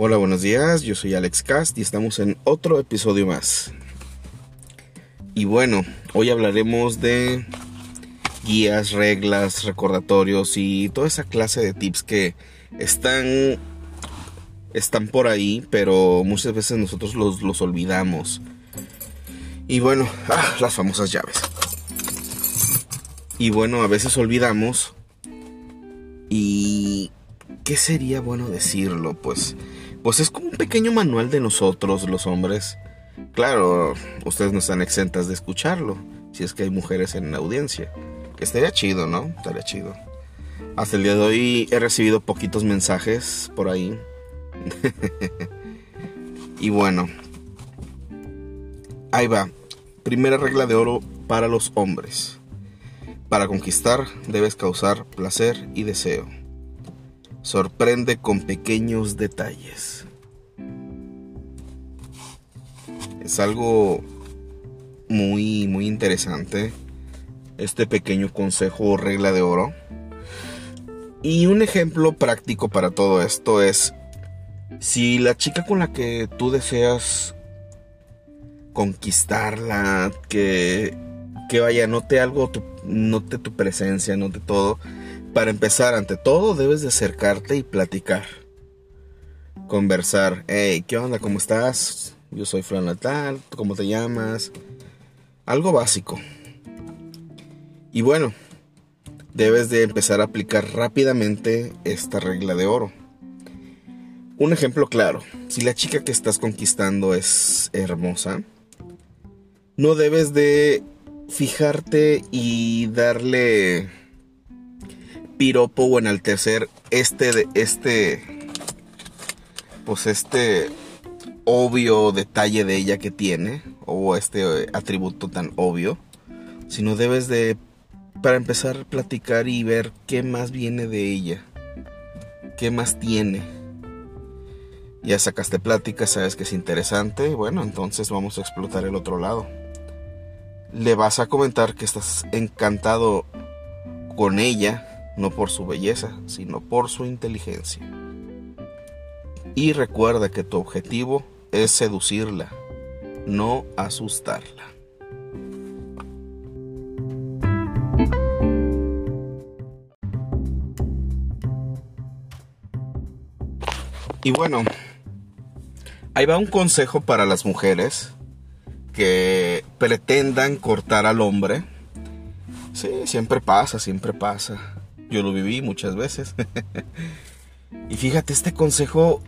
Hola, buenos días, yo soy Alex Cast y estamos en otro episodio más. Y bueno, hoy hablaremos de guías, reglas, recordatorios y toda esa clase de tips que están, están por ahí, pero muchas veces nosotros los, los olvidamos. Y bueno, ah, las famosas llaves. Y bueno, a veces olvidamos. ¿Y qué sería bueno decirlo? Pues pues es como un pequeño manual de nosotros, los hombres. Claro, ustedes no están exentas de escucharlo, si es que hay mujeres en la audiencia. Estaría chido, ¿no? Estaría chido. Hasta el día de hoy he recibido poquitos mensajes por ahí. y bueno, ahí va. Primera regla de oro para los hombres. Para conquistar debes causar placer y deseo sorprende con pequeños detalles. Es algo muy, muy interesante este pequeño consejo o regla de oro. Y un ejemplo práctico para todo esto es, si la chica con la que tú deseas conquistarla, que, que vaya, note algo, note tu presencia, note todo, para empezar, ante todo, debes de acercarte y platicar. Conversar. Hey, ¿qué onda? ¿Cómo estás? Yo soy Fran Natal. ¿Cómo te llamas? Algo básico. Y bueno, debes de empezar a aplicar rápidamente esta regla de oro. Un ejemplo claro, si la chica que estás conquistando es hermosa, no debes de fijarte y darle piropo o enaltecer este de este pues este obvio detalle de ella que tiene o este eh, atributo tan obvio, sino debes de para empezar a platicar y ver qué más viene de ella, qué más tiene. Ya sacaste plática, sabes que es interesante, bueno, entonces vamos a explotar el otro lado. Le vas a comentar que estás encantado con ella no por su belleza, sino por su inteligencia. Y recuerda que tu objetivo es seducirla, no asustarla. Y bueno, ahí va un consejo para las mujeres que pretendan cortar al hombre. Sí, siempre pasa, siempre pasa. Yo lo viví muchas veces. y fíjate, este consejo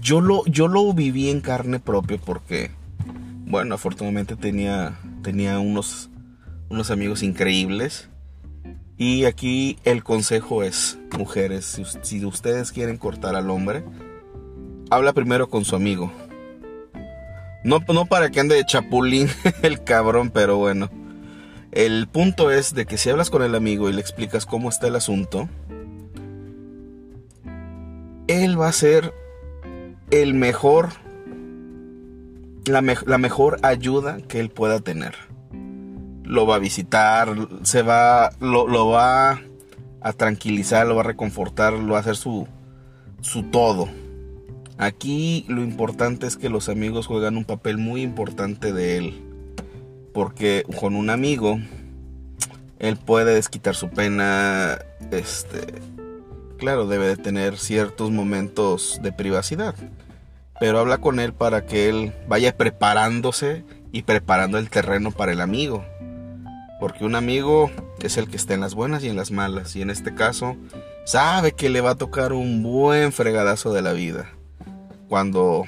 yo lo, yo lo viví en carne propia porque, bueno, afortunadamente tenía, tenía unos, unos amigos increíbles. Y aquí el consejo es, mujeres, si, ustedes quieren cortar al hombre, habla primero con su amigo. No, no para que ande de chapulín el cabrón, pero bueno. El punto es de que si hablas con el amigo y le explicas cómo está el asunto, él va a ser el mejor, la, mejor ayuda que él pueda tener. Lo va a visitar, se va, lo, va a tranquilizar, lo va a reconfortar, lo va a hacer su, su todo. Aquí lo importante es que los amigos juegan un papel muy importante de él porque con un amigo él puede desquitar su pena, este, claro, debe de tener ciertos momentos de privacidad, pero habla con él para que él vaya preparándose y preparando el terreno para el amigo, porque un amigo es el que está en las buenas y en las malas, y en este caso sabe que le va a tocar un buen fregadazo de la vida cuando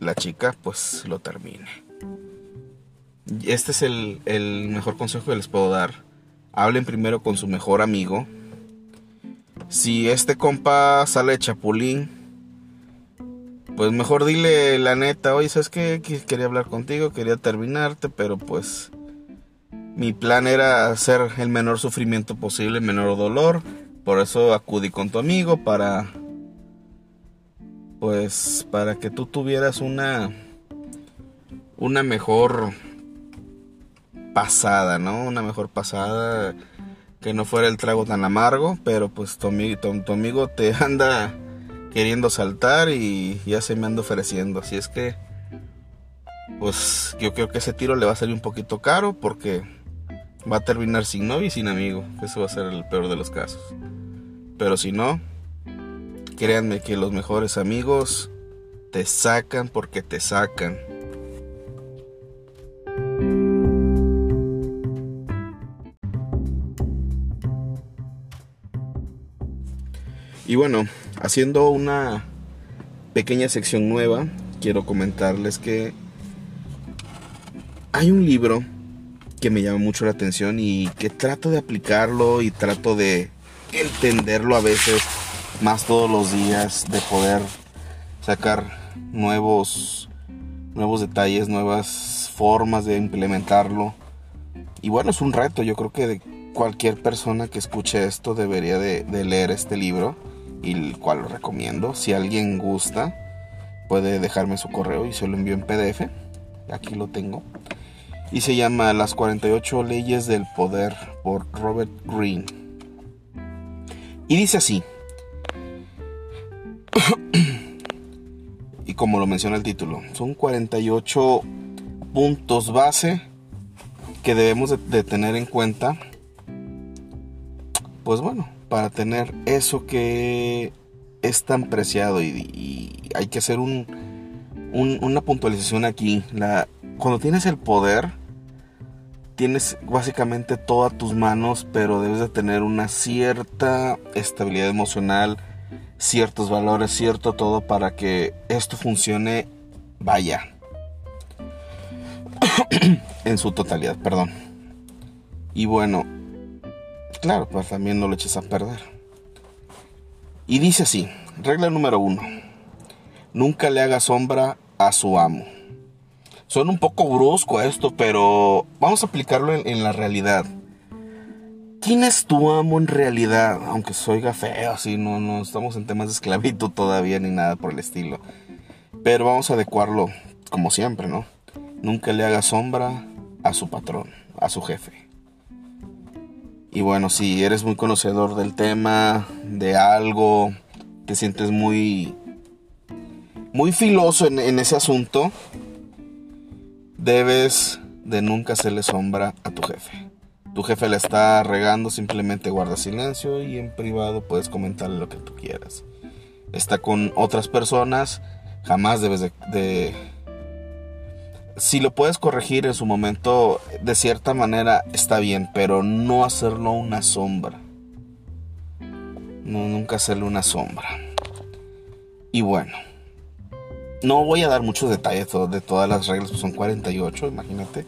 la chica pues lo termine. Este es el, mejor consejo que les puedo dar. Hablen primero con su mejor amigo. Si este compa sale de chapulín, pues mejor dile la neta, oye, ¿sabes qué? Quería hablar contigo, quería terminarte, pero pues mi plan era hacer el menor sufrimiento posible, el menor dolor. Por eso acudí con tu amigo para, pues, para que tú tuvieras una, una mejor pasada, ¿no? Una mejor pasada que no fuera el trago tan amargo, pero pues tu, amigo, te anda queriendo saltar y ya se me anda ofreciendo. Así es que, pues yo creo que ese tiro le va a salir un poquito caro porque va a terminar sin novio y sin amigo. Eso va a ser el peor de los casos. Pero si no, créanme que los mejores amigos te sacan porque te sacan. Y bueno, haciendo una pequeña sección nueva, quiero comentarles que hay un libro que me llama mucho la atención y que trato de aplicarlo y trato de entenderlo a veces más todos los días, de poder sacar nuevos nuevos detalles, nuevas formas de implementarlo. Y bueno, es un reto, yo creo que cualquier persona que escuche esto debería de, de leer este libro y el cual lo recomiendo. Si alguien gusta, puede dejarme su correo y se lo envío en PDF. Aquí lo tengo y se llama Las 48 leyes del poder por Robert Greene. Y dice así, y como lo menciona el título, son 48 puntos base que debemos de, tener en cuenta, pues bueno, para tener eso que es tan preciado y, hay que hacer un, una puntualización aquí. Cuando tienes el poder, tienes básicamente todo a tus manos, pero debes de tener una cierta estabilidad emocional, ciertos valores, cierto todo para que esto funcione, vaya, en su totalidad, perdón. Y bueno, claro, pues también no lo eches a perder. Y dice así, regla número uno, nunca le haga sombra a su amo. Suena un poco brusco esto, pero vamos a aplicarlo en, la realidad. ¿Quién es tu amo en realidad? Aunque soy feo, así no, no estamos en temas de esclavitud todavía ni nada por el estilo. Pero vamos a adecuarlo como siempre, ¿no? Nunca le haga sombra a su patrón, a su jefe. Y bueno, si eres muy conocedor del tema, de algo, te sientes muy, muy filoso en, ese asunto, debes de nunca hacerle sombra a tu jefe. Tu jefe le está regando, simplemente guarda silencio y en privado puedes comentarle lo que tú quieras. Está con otras personas, jamás debes de, Si lo puedes corregir en su momento, de cierta manera está bien, pero no hacerlo una sombra. No, nunca hacerle una sombra. Y bueno. No voy a dar muchos detalles de todas las reglas, pues son 48, imagínate.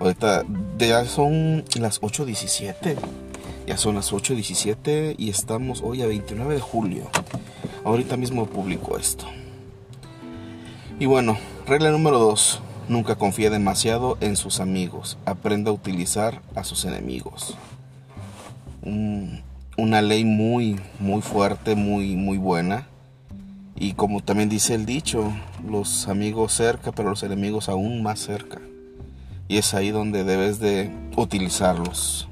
Ahorita ya son las 8.17. Ya son las 8.17 y estamos hoy a 29 de julio. Ahorita mismo publico esto. Y bueno, regla número 2. Nunca confíe demasiado en sus amigos. Aprenda a utilizar a sus enemigos. una ley muy, muy fuerte, muy, muy buena y como también dice el dicho, los amigos cerca, pero los enemigos aún más cerca. Y es ahí donde debes de utilizarlos.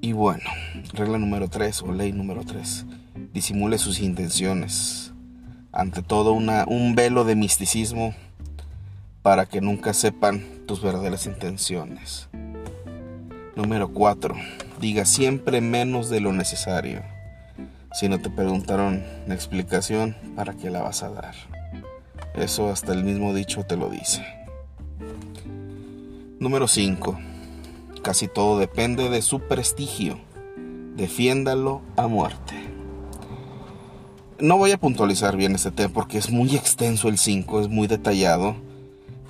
Y bueno, regla número 3 o ley número 3. Disimule sus intenciones. Ante todo un velo de misticismo para que nunca sepan tus verdaderas intenciones. Número 4. Diga siempre menos de lo necesario. Si no te preguntaron la explicación, ¿para qué la vas a dar? Eso hasta el mismo dicho te lo dice. Número 5. Casi todo depende de su prestigio. Defiéndalo a muerte. No voy a puntualizar bien este tema porque es muy extenso el 5, es muy detallado,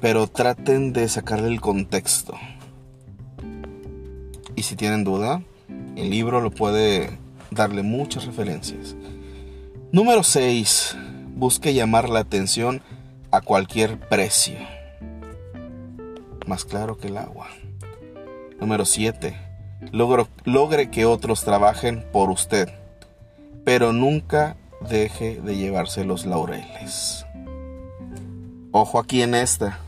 pero traten de sacarle el contexto. Y si tienen duda, el libro lo puede darle muchas referencias. Número 6. Busque llamar la atención a cualquier precio. Más claro que el agua. Número 7. Logre que otros trabajen por usted, pero nunca deje de llevarse los laureles. Ojo aquí en esta.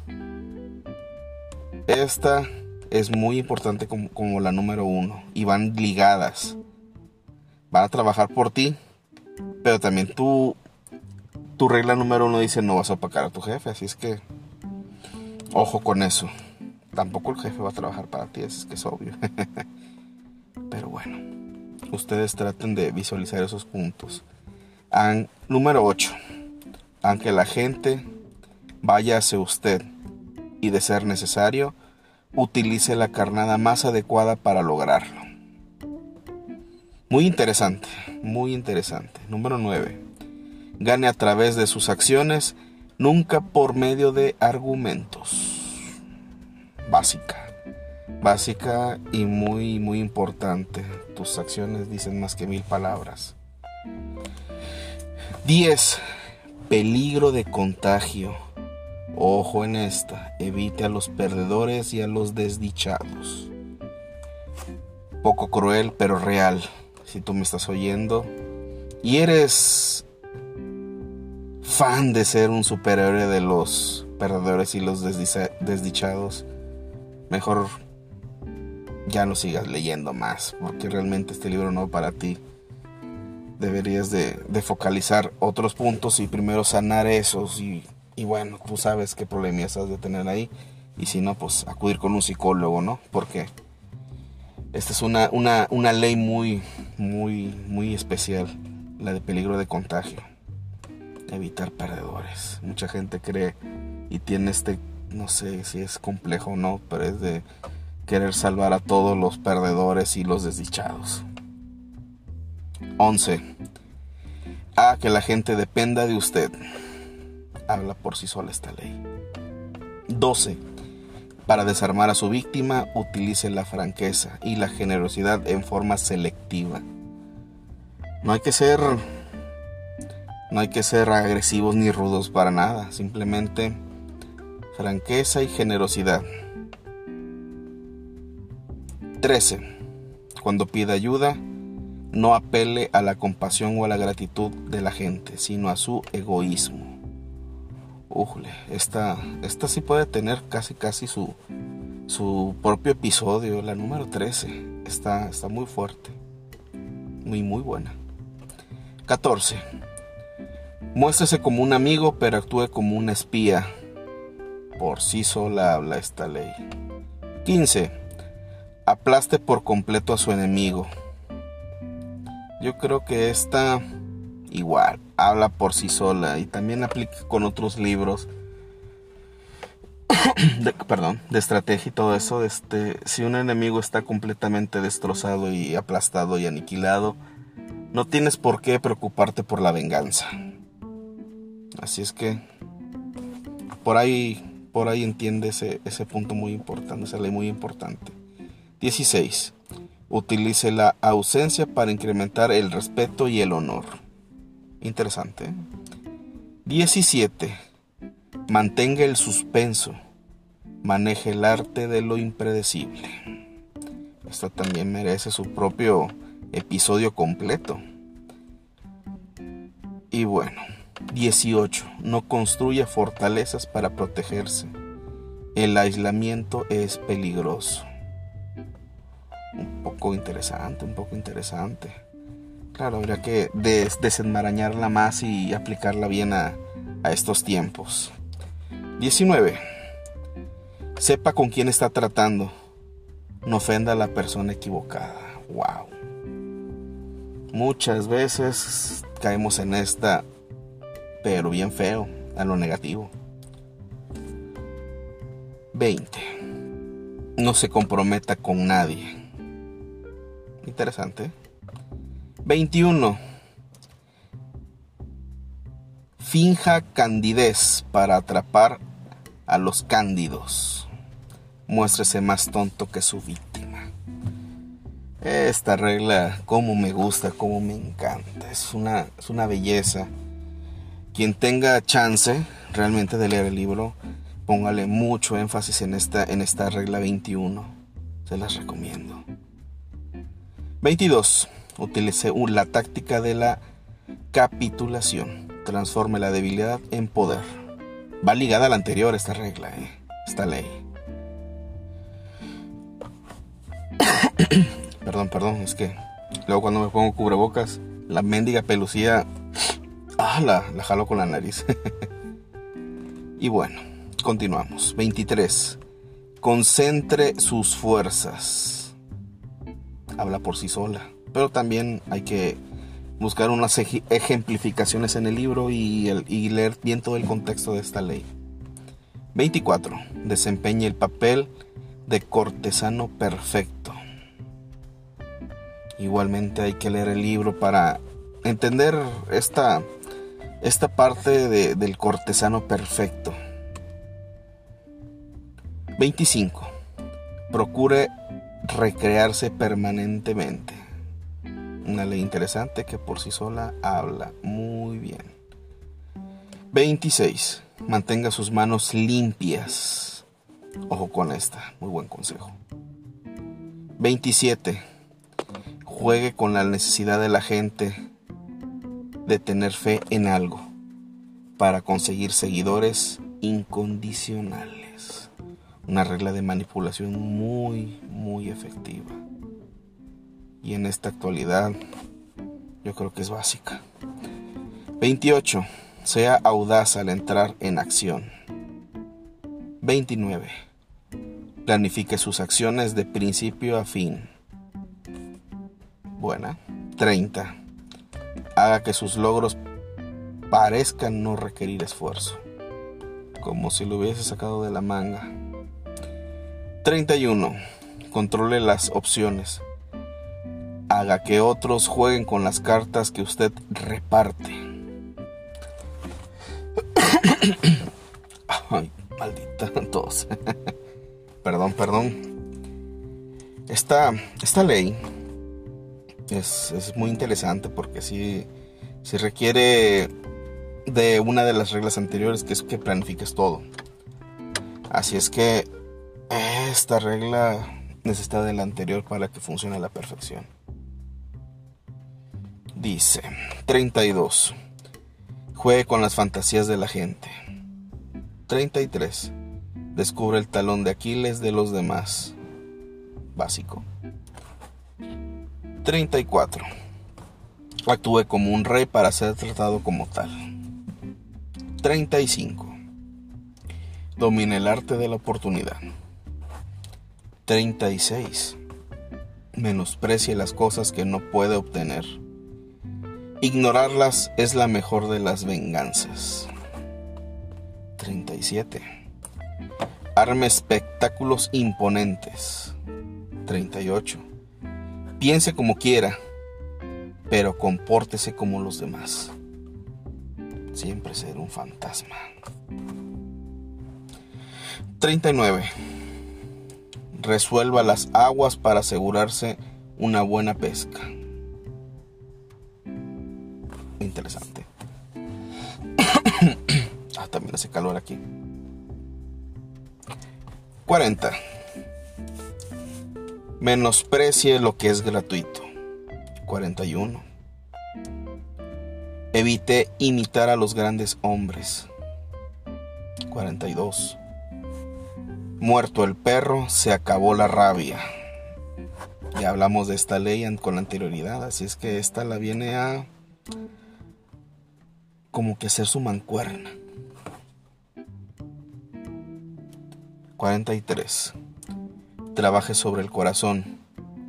Esta es muy importante como, la número uno y van ligadas van a trabajar por ti, Pero también tú, tu regla número uno dice no vas a opacar a tu jefe, así es que ojo con eso. Tampoco el jefe va a trabajar para ti, es que es obvio. Pero bueno, ustedes traten de visualizar esos puntos. número 8. Aunque la gente vaya hacia usted y de ser necesario, utilice la carnada más adecuada para lograrlo. Muy interesante, muy interesante. Número 9. Gane a través de sus acciones, nunca por medio de argumentos. Básica. Básica y muy, muy importante. Tus acciones dicen más que mil palabras. 10. Peligro de contagio. Ojo en esta, evite a los perdedores y a los desdichados. Poco cruel, pero real si tú me estás oyendo y eres fan de ser un superhéroe de los perdedores y los desdichados, mejor ya no sigas leyendo más, porque realmente este libro no para ti. Deberías de, focalizar otros puntos y primero sanar esos y, y bueno, tú sabes qué problemas has de tener ahí y si no, pues acudir con un psicólogo, ¿no? Porque esta es una, una, ley muy, muy, muy especial, la de peligro de contagio. Evitar perdedores. Mucha gente cree y tiene este, no sé si es complejo o no, pero es de querer salvar a todos los perdedores y los desdichados. 11. A que la gente dependa de usted. Habla por sí sola esta ley. 12 para desarmar a su víctima, utilice la franqueza y la generosidad en forma selectiva. No hay que ser no hay que ser agresivos ni rudos para nada, simplemente franqueza y generosidad. 13. Cuando pida ayuda, no apele a la compasión o a la gratitud de la gente, sino a su egoísmo. Ujle, esta, esta sí puede tener casi casi su, su propio episodio, la número 13. Está, está muy fuerte. Muy, muy buena. 14. Muéstrese como un amigo, pero actúe como un espía. Por sí sola habla esta ley. 15. Aplaste por completo a su enemigo. Yo creo que esta igual, habla por sí sola y también aplica con otros libros. de, perdón, de estrategia y todo eso. Este, si un enemigo está completamente destrozado y aplastado y aniquilado, no tienes por qué preocuparte por la venganza. Así es que por ahí, por ahí entiende ese, ese punto muy importante, esa ley muy importante. 16. Utilice la ausencia para incrementar el respeto y el honor. Interesante. 17. Mantenga el suspenso. Maneje el arte de lo impredecible. Esto también merece su propio episodio completo. Y bueno, 18. No construya fortalezas para protegerse. El aislamiento es peligroso. Un poco interesante, un poco interesante. Claro, habría que desenmarañarla más y aplicarla bien a, a estos tiempos. 19. Sepa con quién está tratando. No ofenda a la persona equivocada. Wow. Muchas veces caemos en esta, pero bien feo, a lo negativo. 20. No se comprometa con nadie. Interesante. 21. Finja candidez para atrapar a los cándidos. Muéstrese más tonto que su víctima. Esta regla, como me gusta, como me encanta. Es una, es una belleza. Quien tenga chance realmente de leer el libro, póngale mucho énfasis en esta, en esta regla 21. Se las recomiendo. 22. Utilice la táctica de la capitulación. Transforme la debilidad en poder. Va ligada a la anterior esta regla, ¿eh? esta ley. perdón, perdón, es que luego cuando me pongo cubrebocas, la mendiga pelucía Ah, la, la jalo con la nariz. y bueno, continuamos. 23. Concentre sus fuerzas. Habla por sí sola. Pero también hay que buscar unas ejemplificaciones en el libro y, leer bien todo el contexto de esta ley. 24. Desempeñe el papel de cortesano perfecto. Igualmente hay que leer el libro para entender esta, esta parte del cortesano perfecto. 25. Procure recrearse permanentemente. Una ley interesante que por sí sola habla muy bien. 26. Mantenga sus manos limpias. Ojo con esta, muy buen consejo. 27. Juegue con la necesidad de la gente de tener fe en algo para conseguir seguidores incondicionales. Una regla de manipulación muy, muy efectiva. Y en esta actualidad yo creo que es básica. 28. Sea audaz al entrar en acción. 29. Planifique sus acciones de principio a fin. Buena. 30 haga que sus logros parezcan no requerir esfuerzo, como si lo hubiese sacado de la manga. 31. Controle las opciones. Haga que otros jueguen con las cartas que usted reparte. Ay, maldita tos. perdón, perdón. Esta, esta ley es, muy interesante porque sí, requiere de una de las reglas anteriores, que es que planifiques todo. Así es que esta regla necesita de la anterior para que funcione a la perfección. Dice 32. Juegue con las fantasías de la gente. 33. Descubre el talón de Aquiles de los demás. Básico. 34. Actúe como un rey para ser tratado como tal. 35. Domine el arte de la oportunidad. 36. Menosprecie las cosas que no puede obtener. Ignorarlas es la mejor de las venganzas. 37. Arme espectáculos imponentes. 38 Piense como quiera, pero compórtese como los demás. Siempre ser un fantasma. 39. Resuelva las aguas para asegurarse una buena pesca. Interesante. ah, también hace calor aquí. 40. Menosprecie lo que es gratuito. 41. Evite imitar a los grandes hombres. 42. Muerto el perro, se acabó la rabia. Ya hablamos de esta ley con anterioridad, así es que esta la viene a como que hacer su mancuerna. 43 trabaje sobre el corazón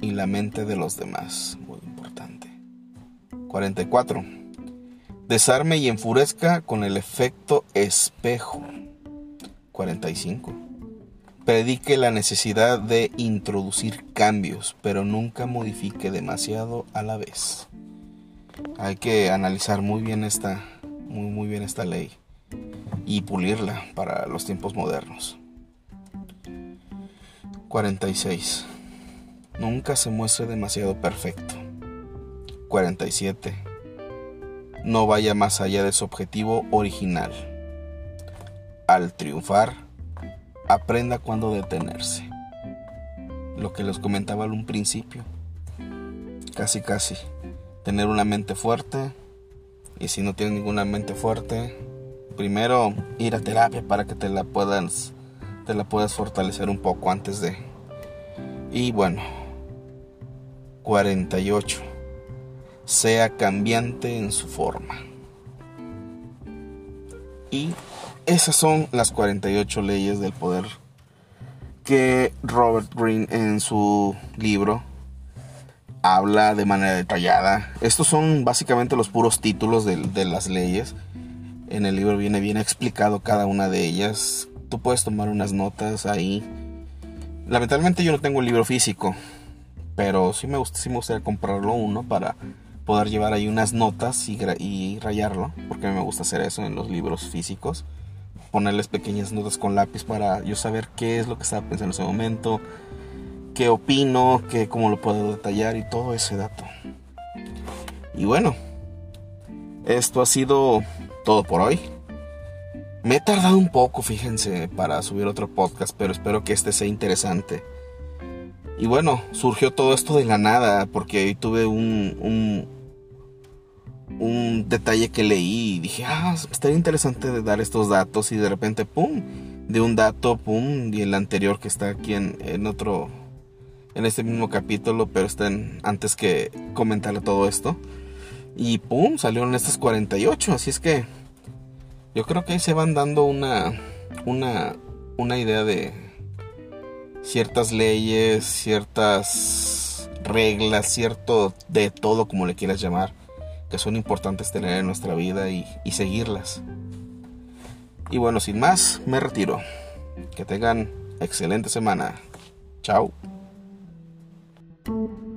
y la mente de los demás. Muy importante. 44. Desarme y enfurezca con el efecto espejo. 45. Predique la necesidad de introducir cambios, pero nunca modifique demasiado a la vez. Hay que analizar muy bien esta, muy, muy bien esta ley y pulirla para los tiempos modernos. 46. Nunca se muestre demasiado perfecto. 47. No vaya más allá de su objetivo original. Al triunfar, aprenda cuándo detenerse. Lo que les comentaba al un principio. Casi, casi. Tener una mente fuerte. Y si no tienes ninguna mente fuerte, primero ir a terapia para que te la puedas te la puedas fortalecer un poco antes de. Y bueno, 48. Sea cambiante en su forma. Y esas son las 48 leyes del poder que Robert Greene en su libro habla de manera detallada. Estos son básicamente los puros títulos de, las leyes. En el libro viene bien explicado cada una de ellas. Tú puedes tomar unas notas ahí. Lamentablemente yo no tengo el libro físico, pero sí me, gusta, gustaría comprarlo uno para poder llevar ahí unas notas y, y rayarlo, porque me gusta hacer eso en los libros físicos. Ponerles pequeñas notas con lápiz para yo saber qué es lo que estaba pensando en ese momento, qué opino, qué, cómo lo puedo detallar y todo ese dato. Y bueno, esto ha sido todo por hoy. Me he tardado un poco, fíjense, para subir otro podcast, pero espero que este sea interesante. Y bueno, surgió todo esto de la nada, porque hoy tuve un, un, un detalle que leí y dije, ah, estaría interesante dar estos datos y de repente, ¡pum! De un dato, ¡pum! Y el anterior que está aquí en, en otro, en este mismo capítulo, pero antes que comentar todo esto. Y pum, salieron estas 48, así es que yo creo que ahí se van dando una una una idea de ciertas leyes, ciertas reglas, cierto de todo como le quieras llamar, que son importantes tener en nuestra vida y, y seguirlas. Y bueno, sin más, me retiro. Que tengan excelente semana. Chao. thank you